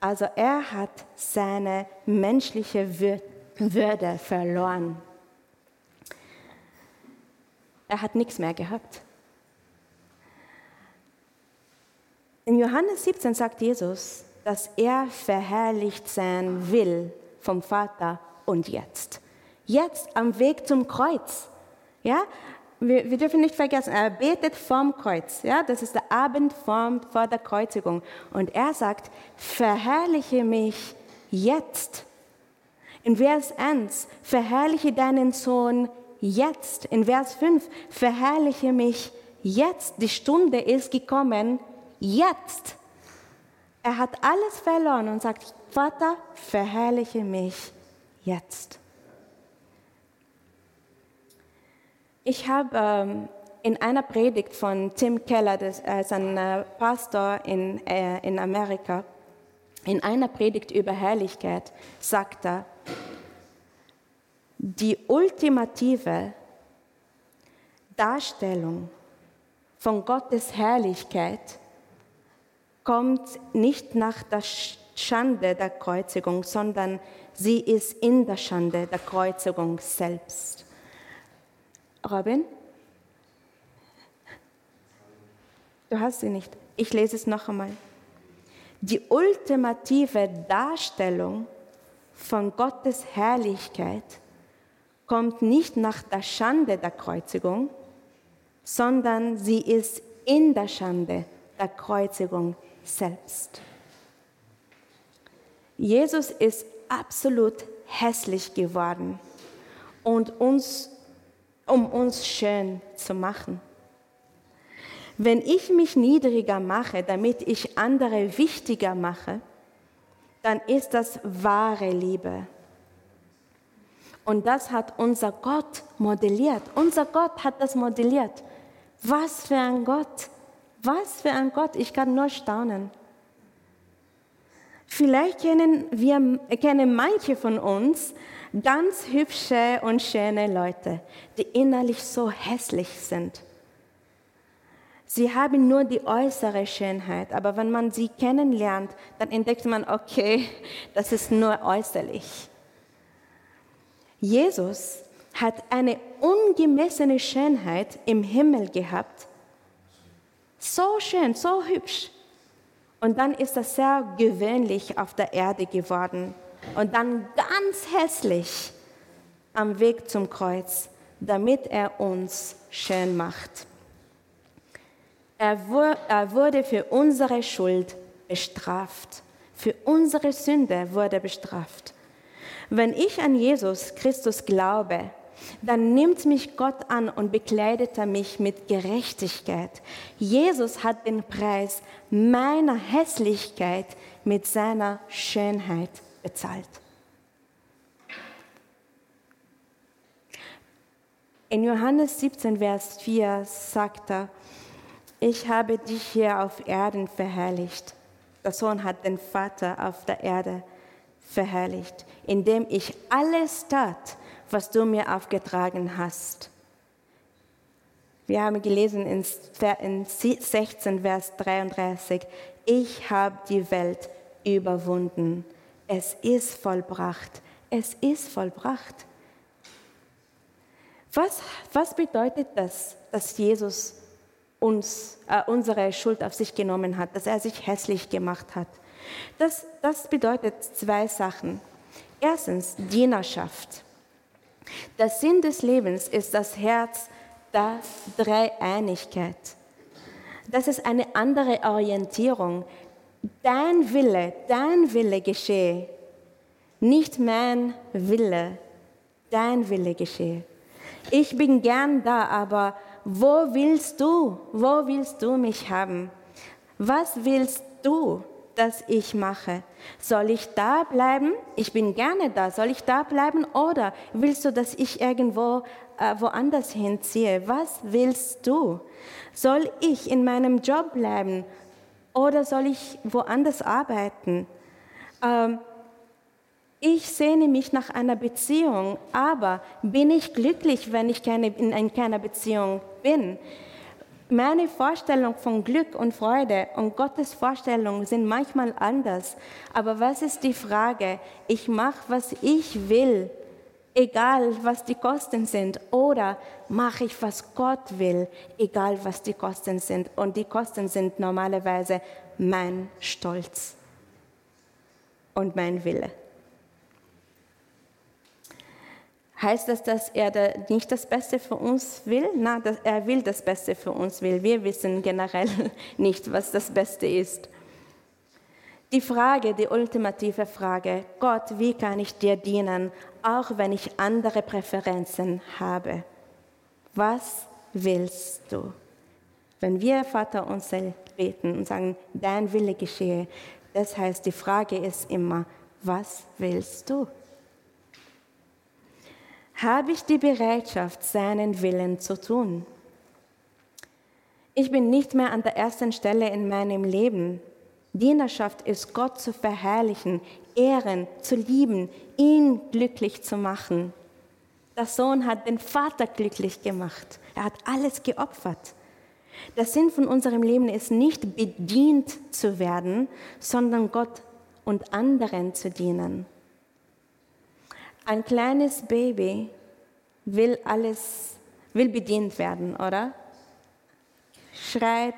Also er hat seine menschliche Würde verloren. Er hat nichts mehr gehabt. In Johannes 17 sagt Jesus, dass er verherrlicht sein will vom Vater und jetzt. Jetzt am Weg zum Kreuz. Ja, wir, wir, dürfen nicht vergessen, er betet vorm Kreuz. Ja, das ist der Abend vor, vor der Kreuzigung. Und er sagt, verherrliche mich jetzt. In Vers 1, verherrliche deinen Sohn jetzt. In Vers 5, verherrliche mich jetzt. Die Stunde ist gekommen, jetzt. Er hat alles verloren und sagt, Vater, verherrliche mich jetzt. Ich habe ähm, in einer Predigt von Tim Keller, das ist ein äh, Pastor in, äh, in Amerika, in einer Predigt über Herrlichkeit sagt er, die ultimative Darstellung von Gottes Herrlichkeit kommt nicht nach der Schande der Kreuzigung, sondern sie ist in der Schande der Kreuzigung selbst. Robin? Du hast sie nicht. Ich lese es noch einmal. Die ultimative Darstellung von Gottes Herrlichkeit kommt nicht nach der Schande der Kreuzigung, sondern sie ist in der Schande der Kreuzigung selbst. Jesus ist absolut hässlich geworden und uns um uns schön zu machen. Wenn ich mich niedriger mache, damit ich andere wichtiger mache, dann ist das wahre Liebe. Und das hat unser Gott modelliert. Unser Gott hat das modelliert. Was für ein Gott. Was für ein Gott. Ich kann nur staunen. Vielleicht kennen, wir, kennen manche von uns ganz hübsche und schöne Leute, die innerlich so hässlich sind. Sie haben nur die äußere Schönheit, aber wenn man sie kennenlernt, dann entdeckt man, okay, das ist nur äußerlich. Jesus hat eine ungemessene Schönheit im Himmel gehabt. So schön, so hübsch. Und dann ist er sehr gewöhnlich auf der Erde geworden und dann ganz hässlich am Weg zum Kreuz, damit er uns schön macht. Er wurde für unsere Schuld bestraft. Für unsere Sünde wurde er bestraft. Wenn ich an Jesus Christus glaube, dann nimmt mich Gott an und bekleidet er mich mit Gerechtigkeit. Jesus hat den Preis meiner Hässlichkeit mit seiner Schönheit bezahlt. In Johannes 17, Vers 4 sagt er, ich habe dich hier auf Erden verherrlicht. Der Sohn hat den Vater auf der Erde verherrlicht, indem ich alles tat, was du mir aufgetragen hast. Wir haben gelesen in 16, Vers 33, ich habe die Welt überwunden. Es ist vollbracht. Es ist vollbracht. Was, was bedeutet das, dass Jesus uns, äh, unsere Schuld auf sich genommen hat, dass er sich hässlich gemacht hat? Das, das bedeutet zwei Sachen. Erstens Dienerschaft. Der Sinn des Lebens ist das Herz der Dreieinigkeit. Das ist eine andere Orientierung. Dein Wille, dein Wille geschehe. Nicht mein Wille, dein Wille geschehe. Ich bin gern da, aber wo willst du? Wo willst du mich haben? Was willst du? das ich mache. Soll ich da bleiben? Ich bin gerne da. Soll ich da bleiben? Oder willst du, dass ich irgendwo äh, woanders hinziehe? Was willst du? Soll ich in meinem Job bleiben? Oder soll ich woanders arbeiten? Ähm, ich sehne mich nach einer Beziehung, aber bin ich glücklich, wenn ich keine, in keiner Beziehung bin? Meine Vorstellung von Glück und Freude und Gottes Vorstellung sind manchmal anders. Aber was ist die Frage? Ich mache, was ich will, egal was die Kosten sind. Oder mache ich, was Gott will, egal was die Kosten sind. Und die Kosten sind normalerweise mein Stolz und mein Wille. Heißt das, dass er nicht das Beste für uns will? Nein, er will das Beste für uns will. Wir wissen generell nicht, was das Beste ist. Die Frage, die ultimative Frage, Gott, wie kann ich dir dienen, auch wenn ich andere Präferenzen habe? Was willst du? Wenn wir Vater unser beten und sagen, dein Wille geschehe, das heißt, die Frage ist immer, was willst du? habe ich die Bereitschaft, seinen Willen zu tun. Ich bin nicht mehr an der ersten Stelle in meinem Leben. Dienerschaft ist Gott zu verherrlichen, ehren, zu lieben, ihn glücklich zu machen. Der Sohn hat den Vater glücklich gemacht. Er hat alles geopfert. Der Sinn von unserem Leben ist nicht bedient zu werden, sondern Gott und anderen zu dienen. Ein kleines Baby will alles, will bedient werden, oder? Schreit,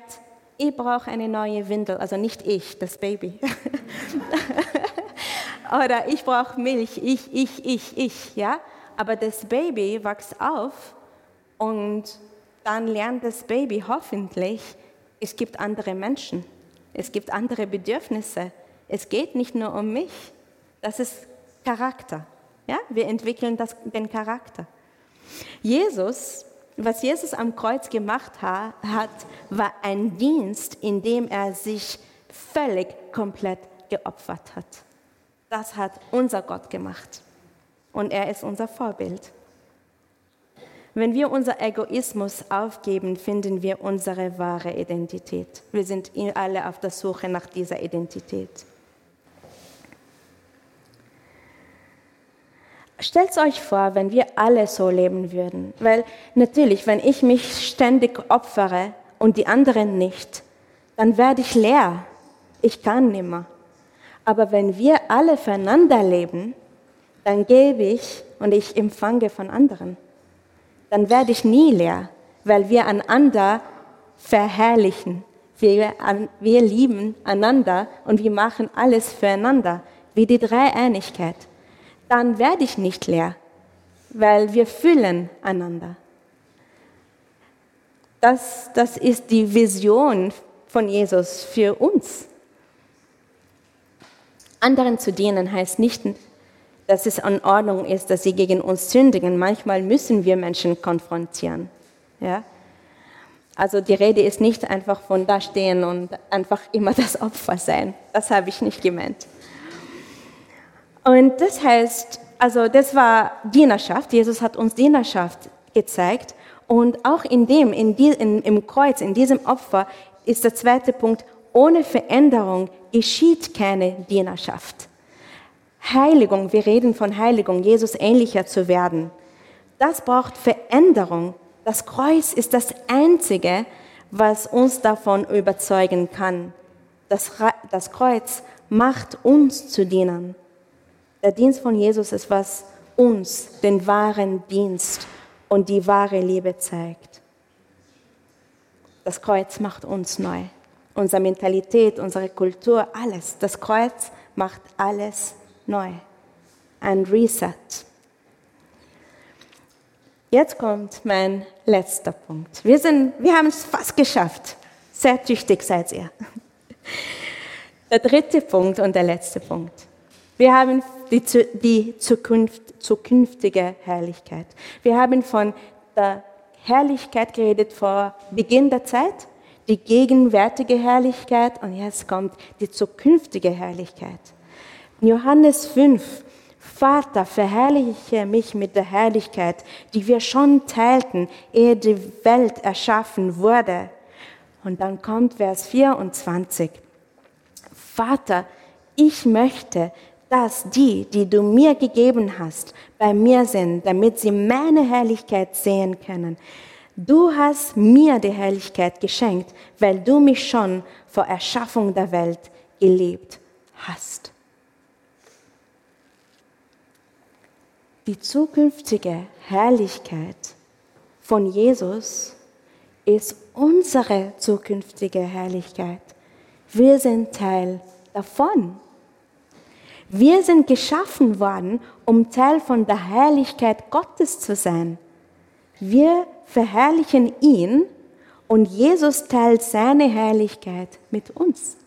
ich brauche eine neue Windel, also nicht ich, das Baby. oder ich brauche Milch, ich, ich, ich, ich, ja? Aber das Baby wächst auf und dann lernt das Baby hoffentlich, es gibt andere Menschen, es gibt andere Bedürfnisse. Es geht nicht nur um mich, das ist Charakter. Ja, wir entwickeln das, den Charakter. Jesus, was Jesus am Kreuz gemacht hat, war ein Dienst, in dem er sich völlig komplett geopfert hat. Das hat unser Gott gemacht. Und er ist unser Vorbild. Wenn wir unser Egoismus aufgeben, finden wir unsere wahre Identität. Wir sind alle auf der Suche nach dieser Identität. Stellt euch vor, wenn wir alle so leben würden. Weil natürlich, wenn ich mich ständig opfere und die anderen nicht, dann werde ich leer. Ich kann nimmer. Aber wenn wir alle füreinander leben, dann gebe ich und ich empfange von anderen. Dann werde ich nie leer, weil wir einander verherrlichen. Wir, wir lieben einander und wir machen alles füreinander, wie die Dreieinigkeit dann werde ich nicht leer, weil wir füllen einander. Das, das ist die Vision von Jesus für uns. Anderen zu dienen heißt nicht, dass es in Ordnung ist, dass sie gegen uns sündigen. Manchmal müssen wir Menschen konfrontieren. Ja? Also die Rede ist nicht einfach von da stehen und einfach immer das Opfer sein. Das habe ich nicht gemeint. Und das heißt, also das war Dienerschaft. Jesus hat uns Dienerschaft gezeigt. Und auch in dem, in die, in, im Kreuz, in diesem Opfer, ist der zweite Punkt, ohne Veränderung geschieht keine Dienerschaft. Heiligung, wir reden von Heiligung, Jesus ähnlicher zu werden. Das braucht Veränderung. Das Kreuz ist das Einzige, was uns davon überzeugen kann. Das, das Kreuz macht uns zu Dienern. Der Dienst von Jesus ist, was uns den wahren Dienst und die wahre Liebe zeigt. Das Kreuz macht uns neu. Unsere Mentalität, unsere Kultur, alles. Das Kreuz macht alles neu. Ein Reset. Jetzt kommt mein letzter Punkt. Wir, wir haben es fast geschafft. Sehr tüchtig seid ihr. Der dritte Punkt und der letzte Punkt. Wir haben die, die Zukunft, zukünftige Herrlichkeit. Wir haben von der Herrlichkeit geredet vor Beginn der Zeit, die gegenwärtige Herrlichkeit und jetzt kommt die zukünftige Herrlichkeit. Johannes 5, Vater, verherrliche mich mit der Herrlichkeit, die wir schon teilten, ehe die Welt erschaffen wurde. Und dann kommt Vers 24. Vater, ich möchte, dass die, die du mir gegeben hast, bei mir sind, damit sie meine Herrlichkeit sehen können. Du hast mir die Herrlichkeit geschenkt, weil du mich schon vor Erschaffung der Welt geliebt hast. Die zukünftige Herrlichkeit von Jesus ist unsere zukünftige Herrlichkeit. Wir sind Teil davon. Wir sind geschaffen worden, um Teil von der Herrlichkeit Gottes zu sein. Wir verherrlichen ihn und Jesus teilt seine Herrlichkeit mit uns.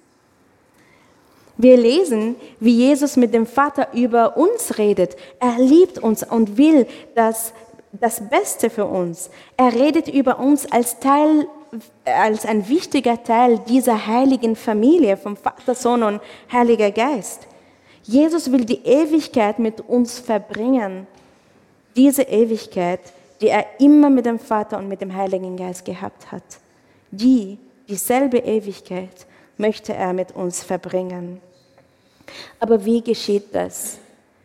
Wir lesen, wie Jesus mit dem Vater über uns redet. Er liebt uns und will das, das Beste für uns. Er redet über uns als Teil, als ein wichtiger Teil dieser heiligen Familie vom Vater, Sohn und Heiliger Geist. Jesus will die Ewigkeit mit uns verbringen. Diese Ewigkeit, die er immer mit dem Vater und mit dem Heiligen Geist gehabt hat. Die, dieselbe Ewigkeit möchte er mit uns verbringen. Aber wie geschieht das?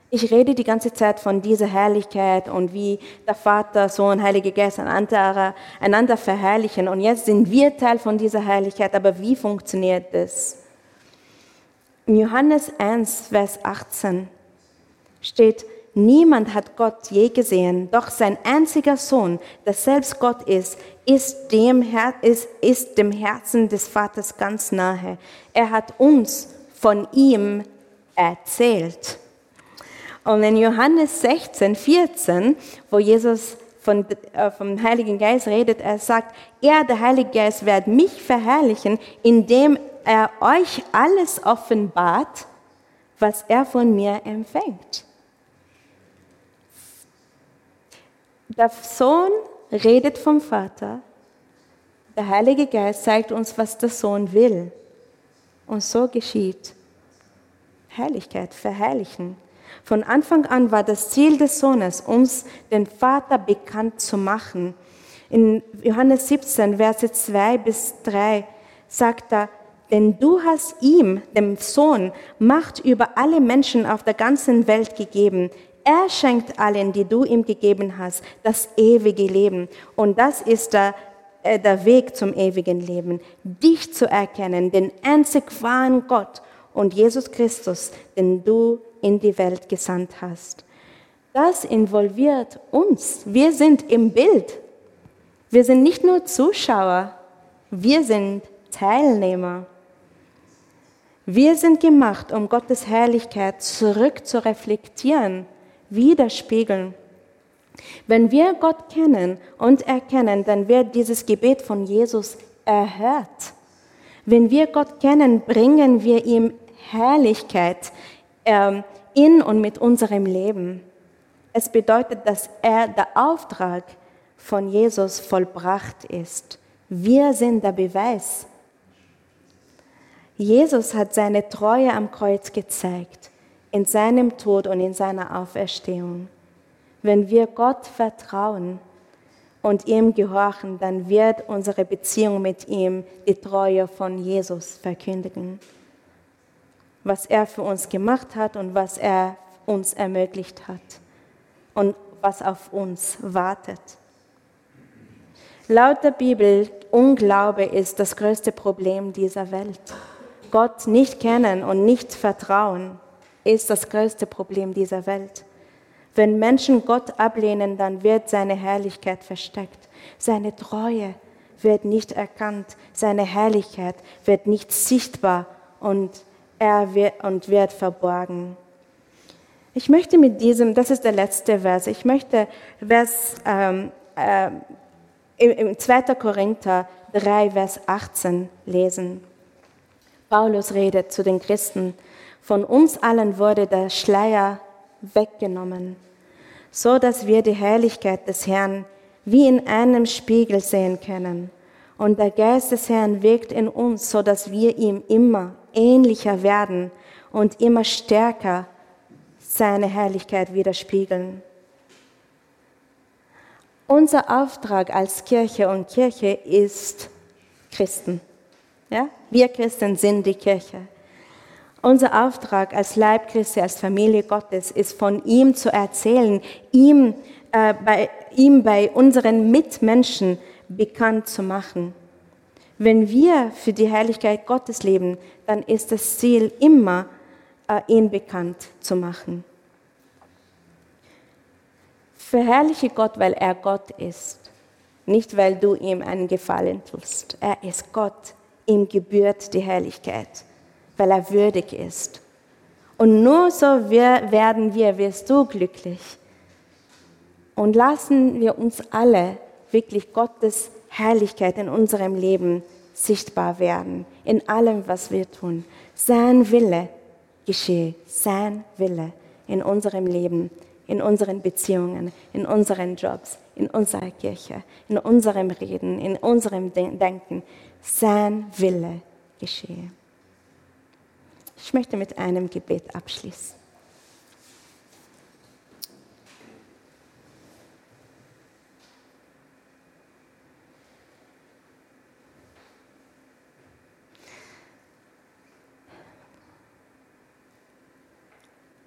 Ich rede die ganze Zeit von dieser Herrlichkeit und wie der Vater, Sohn, Heilige Geist einander, einander verherrlichen. Und jetzt sind wir Teil von dieser Herrlichkeit. Aber wie funktioniert das? In Johannes 1, Vers 18 steht, niemand hat Gott je gesehen, doch sein einziger Sohn, der selbst Gott ist, ist dem, Her ist, ist dem Herzen des Vaters ganz nahe. Er hat uns von ihm erzählt. Und in Johannes 16, 14, wo Jesus von, äh, vom Heiligen Geist redet, er sagt, er, der Heilige Geist, wird mich verherrlichen, indem er euch alles offenbart, was er von mir empfängt. Der Sohn redet vom Vater, der Heilige Geist zeigt uns, was der Sohn will. Und so geschieht. Herrlichkeit, verherrlichen. Von Anfang an war das Ziel des Sohnes, uns den Vater bekannt zu machen. In Johannes 17, Verse 2 bis 3 sagt er, denn du hast ihm, dem Sohn, Macht über alle Menschen auf der ganzen Welt gegeben. Er schenkt allen, die du ihm gegeben hast, das ewige Leben. Und das ist der, äh, der Weg zum ewigen Leben. Dich zu erkennen, den einzig wahren Gott und Jesus Christus, den du in die Welt gesandt hast. Das involviert uns. Wir sind im Bild. Wir sind nicht nur Zuschauer, wir sind Teilnehmer. Wir sind gemacht, um Gottes Herrlichkeit zurück zu reflektieren, widerspiegeln. Wenn wir Gott kennen und erkennen, dann wird dieses Gebet von Jesus erhört. Wenn wir Gott kennen, bringen wir ihm Herrlichkeit ähm, in und mit unserem Leben. Es bedeutet, dass er der Auftrag von Jesus vollbracht ist. Wir sind der Beweis. Jesus hat seine Treue am Kreuz gezeigt, in seinem Tod und in seiner Auferstehung. Wenn wir Gott vertrauen und ihm gehorchen, dann wird unsere Beziehung mit ihm die Treue von Jesus verkündigen. Was er für uns gemacht hat und was er uns ermöglicht hat und was auf uns wartet. Laut der Bibel, Unglaube ist das größte Problem dieser Welt. Gott nicht kennen und nicht vertrauen ist das größte Problem dieser Welt. Wenn Menschen Gott ablehnen, dann wird seine Herrlichkeit versteckt. Seine Treue wird nicht erkannt. Seine Herrlichkeit wird nicht sichtbar und er wird, und wird verborgen. Ich möchte mit diesem, das ist der letzte Vers, ich möchte Vers, ähm, äh, im 2. Korinther 3, Vers 18 lesen. Paulus redet zu den Christen, von uns allen wurde der Schleier weggenommen, so dass wir die Herrlichkeit des Herrn wie in einem Spiegel sehen können. Und der Geist des Herrn wirkt in uns, so dass wir ihm immer ähnlicher werden und immer stärker seine Herrlichkeit widerspiegeln. Unser Auftrag als Kirche und Kirche ist Christen. Ja? Wir Christen sind die Kirche. Unser Auftrag als Leib Christi, als Familie Gottes ist von ihm zu erzählen, ihm, äh, bei, ihm bei unseren Mitmenschen bekannt zu machen. Wenn wir für die Herrlichkeit Gottes leben, dann ist das Ziel immer, äh, ihn bekannt zu machen. Verherrliche Gott, weil er Gott ist, nicht weil du ihm einen Gefallen tust. Er ist Gott, ihm gebührt die Herrlichkeit weil er würdig ist. Und nur so werden wir, wirst du glücklich. Und lassen wir uns alle wirklich Gottes Herrlichkeit in unserem Leben sichtbar werden, in allem, was wir tun. Sein Wille geschehe, sein Wille in unserem Leben, in unseren Beziehungen, in unseren Jobs, in unserer Kirche, in unserem Reden, in unserem Denken. Sein Wille geschehe. Ich möchte mit einem Gebet abschließen.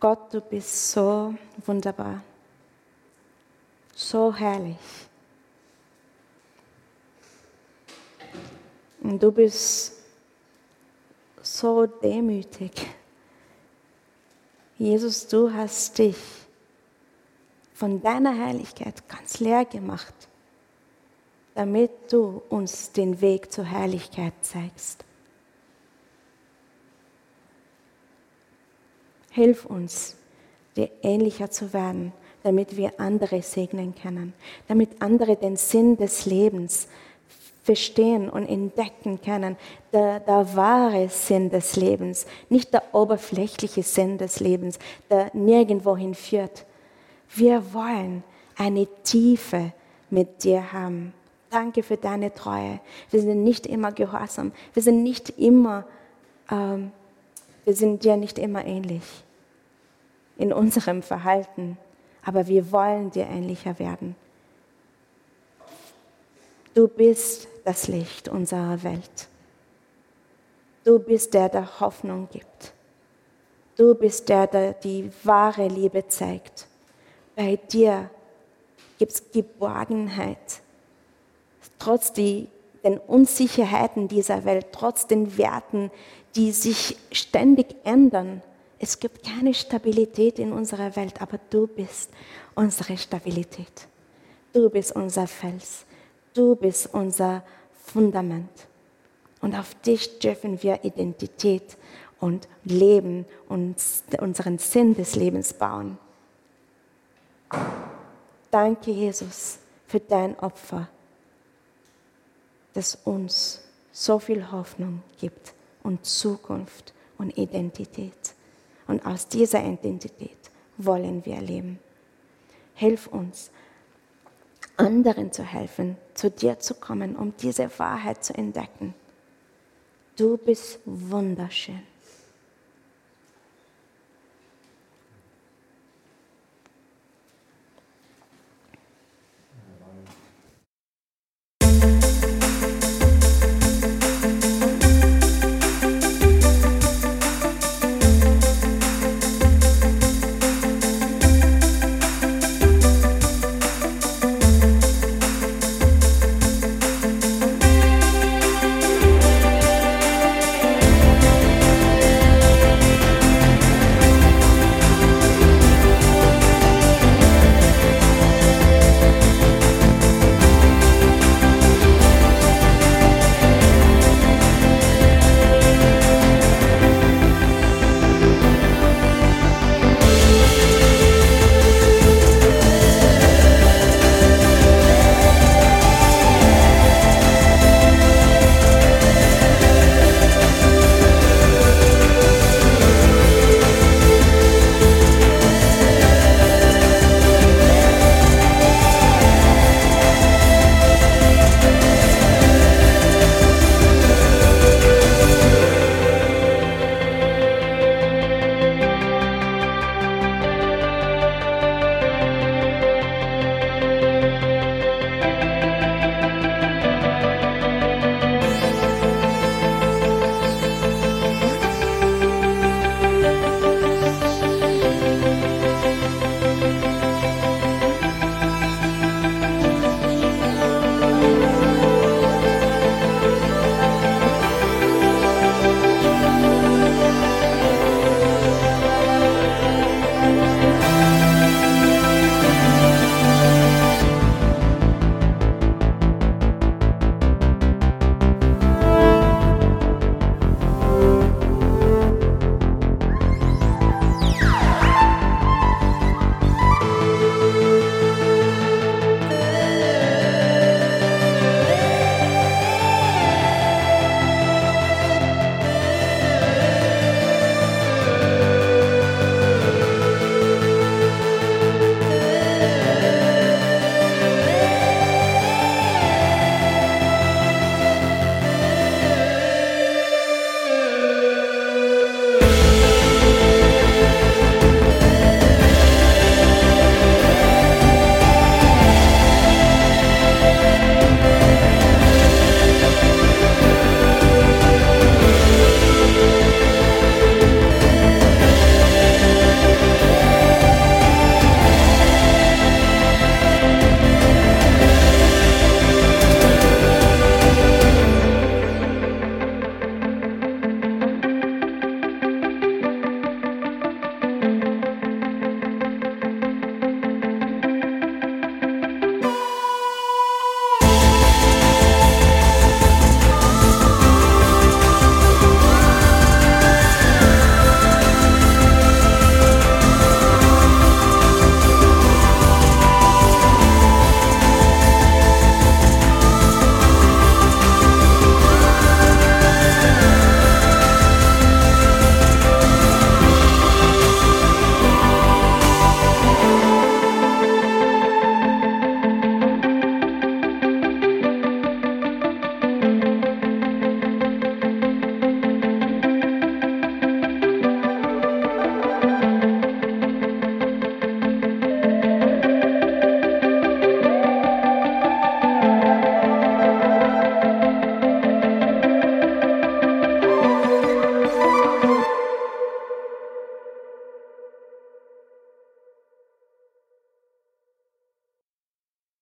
Gott, du bist so wunderbar, so herrlich. Und du bist so demütig. Jesus, du hast dich von deiner Herrlichkeit ganz leer gemacht, damit du uns den Weg zur Herrlichkeit zeigst. Hilf uns, dir ähnlicher zu werden, damit wir andere segnen können, damit andere den Sinn des Lebens verstehen und entdecken können, der, der wahre Sinn des Lebens, nicht der oberflächliche Sinn des Lebens, der nirgendwo hinführt. Wir wollen eine Tiefe mit dir haben. Danke für deine Treue. Wir sind nicht immer gehorsam. Wir sind nicht immer, ähm, wir sind dir nicht immer ähnlich in unserem Verhalten, aber wir wollen dir ähnlicher werden. Du bist das Licht unserer Welt. Du bist der, der Hoffnung gibt. Du bist der, der die wahre Liebe zeigt. Bei dir gibt es Geborgenheit. Trotz die, den Unsicherheiten dieser Welt, trotz den Werten, die sich ständig ändern. Es gibt keine Stabilität in unserer Welt, aber du bist unsere Stabilität. Du bist unser Fels. Du bist unser Fundament. Und auf dich dürfen wir Identität und Leben und unseren Sinn des Lebens bauen. Danke, Jesus, für dein Opfer, das uns so viel Hoffnung gibt und Zukunft und Identität. Und aus dieser Identität wollen wir leben. Hilf uns, anderen zu helfen, zu dir zu kommen, um diese Wahrheit zu entdecken. Du bist wunderschön.